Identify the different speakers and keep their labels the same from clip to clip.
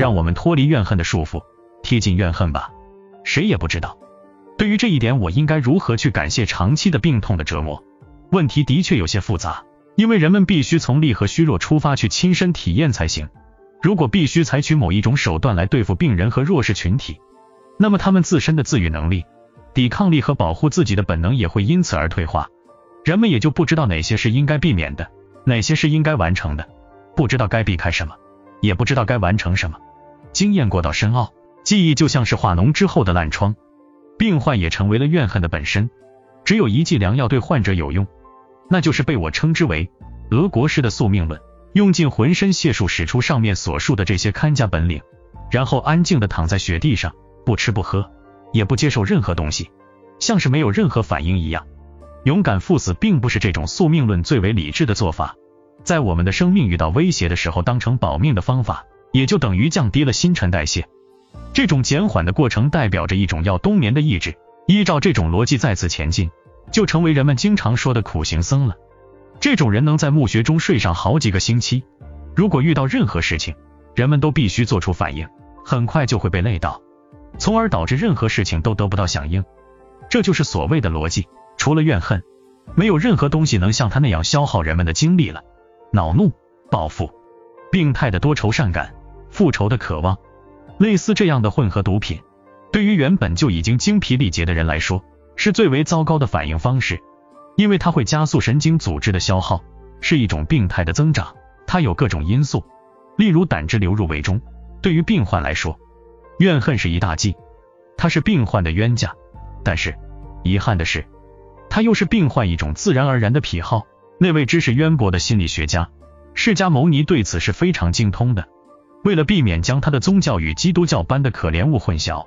Speaker 1: 让我们脱离怨恨的束缚，贴近怨恨吧。谁也不知道。对于这一点，我应该如何去感谢长期的病痛的折磨？问题的确有些复杂，因为人们必须从利和虚弱出发去亲身体验才行。如果必须采取某一种手段来对付病人和弱势群体，那么他们自身的自愈能力、抵抗力和保护自己的本能也会因此而退化。人们也就不知道哪些是应该避免的，哪些是应该完成的，不知道该避开什么，也不知道该完成什么。经验过到深奥，记忆就像是化脓之后的烂疮。病患也成为了怨恨的本身。只有一剂良药对患者有用，那就是被我称之为俄国式的宿命论。用尽浑身解数使出上面所述的这些看家本领，然后安静的躺在雪地上，不吃不喝，也不接受任何东西，像是没有任何反应一样。勇敢赴死并不是这种宿命论最为理智的做法。在我们的生命遇到威胁的时候，当成保命的方法，也就等于降低了新陈代谢。这种减缓的过程代表着一种要冬眠的意志。依照这种逻辑再次前进，就成为人们经常说的苦行僧了。这种人能在墓穴中睡上好几个星期。如果遇到任何事情，人们都必须做出反应，很快就会被累倒，从而导致任何事情都得不到响应。这就是所谓的逻辑。除了怨恨，没有任何东西能像他那样消耗人们的精力了。恼怒、报复、病态的多愁善感、复仇的渴望。类似这样的混合毒品，对于原本就已经精疲力竭的人来说，是最为糟糕的反应方式，因为它会加速神经组织的消耗，是一种病态的增长。它有各种因素，例如胆汁流入胃中。对于病患来说，怨恨是一大忌，它是病患的冤家。但是遗憾的是，它又是病患一种自然而然的癖好。那位知识渊博的心理学家释迦牟尼对此是非常精通的。为了避免将他的宗教与基督教般的可怜物混淆，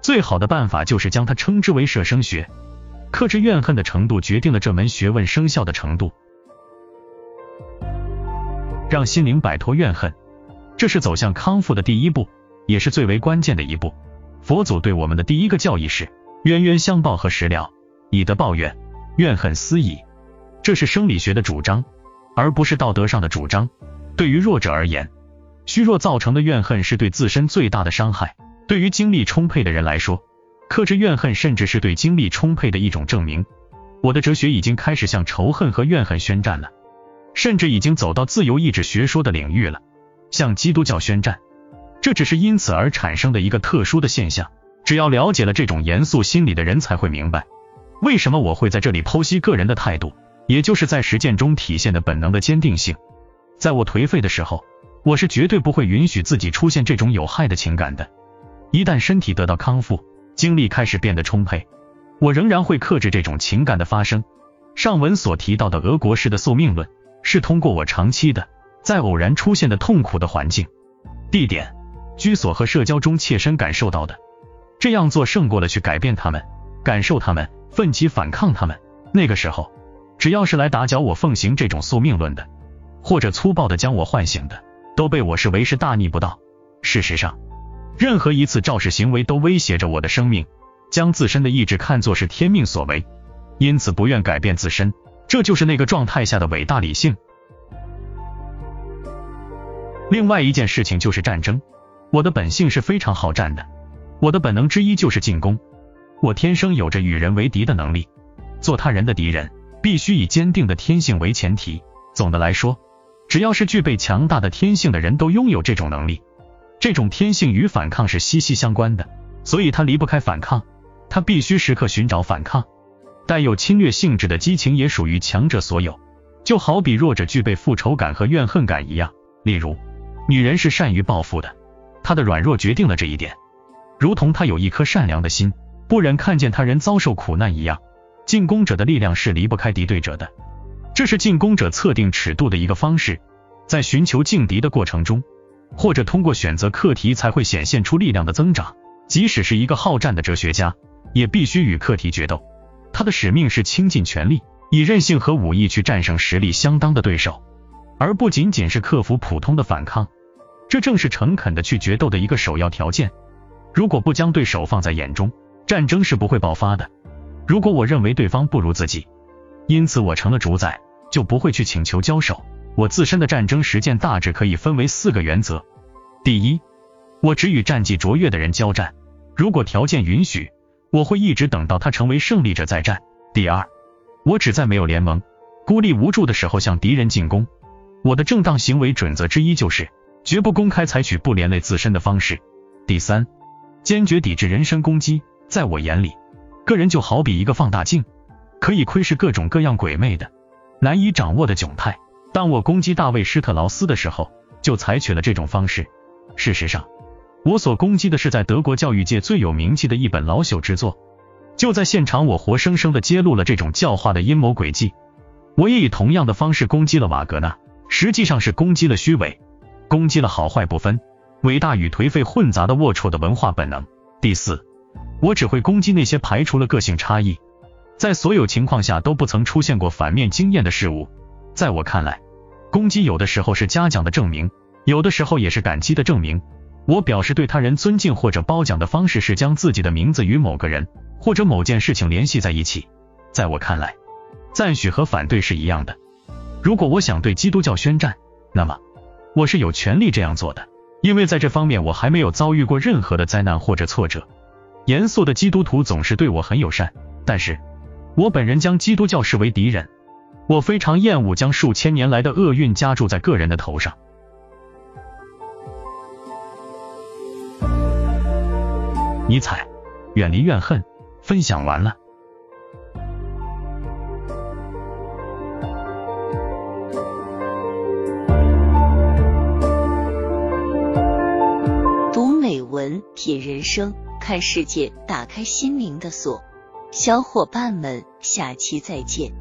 Speaker 1: 最好的办法就是将它称之为舍生学。克制怨恨的程度决定了这门学问生效的程度。让心灵摆脱怨恨，这是走向康复的第一步，也是最为关键的一步。佛祖对我们的第一个教义是冤冤相报何时了，以德报怨，怨恨思矣。这是生理学的主张，而不是道德上的主张。对于弱者而言，虚弱造成的怨恨是对自身最大的伤害。对于精力充沛的人来说，克制怨恨甚至是对精力充沛的一种证明。我的哲学已经开始向仇恨和怨恨宣战了，甚至已经走到自由意志学说的领域了，向基督教宣战。这只是因此而产生的一个特殊的现象。只要了解了这种严肃心理的人才会明白，为什么我会在这里剖析个人的态度，也就是在实践中体现的本能的坚定性。在我颓废的时候。我是绝对不会允许自己出现这种有害的情感的。一旦身体得到康复，精力开始变得充沛，我仍然会克制这种情感的发生。上文所提到的俄国式的宿命论，是通过我长期的在偶然出现的痛苦的环境、地点、居所和社交中切身感受到的。这样做胜过了去改变他们、感受他们、奋起反抗他们。那个时候，只要是来打搅我奉行这种宿命论的，或者粗暴的将我唤醒的。都被我视为是大逆不道。事实上，任何一次肇事行为都威胁着我的生命，将自身的意志看作是天命所为，因此不愿改变自身。这就是那个状态下的伟大理性。另外一件事情就是战争。我的本性是非常好战的，我的本能之一就是进攻。我天生有着与人为敌的能力，做他人的敌人必须以坚定的天性为前提。总的来说。只要是具备强大的天性的人都拥有这种能力，这种天性与反抗是息息相关的，所以他离不开反抗，他必须时刻寻找反抗。带有侵略性质的激情也属于强者所有，就好比弱者具备复仇感和怨恨感一样。例如，女人是善于报复的，她的软弱决定了这一点，如同她有一颗善良的心，不忍看见他人遭受苦难一样。进攻者的力量是离不开敌对者的。这是进攻者测定尺度的一个方式，在寻求劲敌的过程中，或者通过选择课题才会显现出力量的增长。即使是一个好战的哲学家，也必须与课题决斗。他的使命是倾尽全力，以韧性和武艺去战胜实力相当的对手，而不仅仅是克服普通的反抗。这正是诚恳的去决斗的一个首要条件。如果不将对手放在眼中，战争是不会爆发的。如果我认为对方不如自己，因此我成了主宰。就不会去请求交手。我自身的战争实践大致可以分为四个原则：第一，我只与战绩卓越的人交战，如果条件允许，我会一直等到他成为胜利者再战。第二，我只在没有联盟、孤立无助的时候向敌人进攻。我的正当行为准则之一就是绝不公开采取不连累自身的方式。第三，坚决抵制人身攻击。在我眼里，个人就好比一个放大镜，可以窥视各种各样鬼魅的、难以掌握的窘态。当我攻击大卫施特劳斯的时候，就采取了这种方式。事实上，我所攻击的是在德国教育界最有名气的一本老朽之作。就在现场，我活生生的揭露了这种教化的阴谋诡计。我也以同样的方式攻击了瓦格纳，实际上是攻击了虚伪，攻击了好坏不分、伟大与颓废混杂的龌龊的文化本能。第四，我只会攻击那些排除了个性差异，在所有情况下都不曾出现过反面经验的事物。在我看来，攻击有的时候是嘉奖的证明，有的时候也是感激的证明。我表示对他人尊敬或者褒奖的方式是将自己的名字与某个人或者某件事情联系在一起。在我看来，赞许和反对是一样的。如果我想对基督教宣战，那么我是有权利这样做的，因为在这方面我还没有遭遇过任何的灾难或者挫折。严肃的基督徒总是对我很友善，但是我本人将基督教视为敌人。我非常厌恶将数千年来的厄运加注在个人的头上。尼采，远离怨恨。分享完了。
Speaker 2: 读美文，品人生，看世界，打开心灵的锁。小伙伴们，下期再见。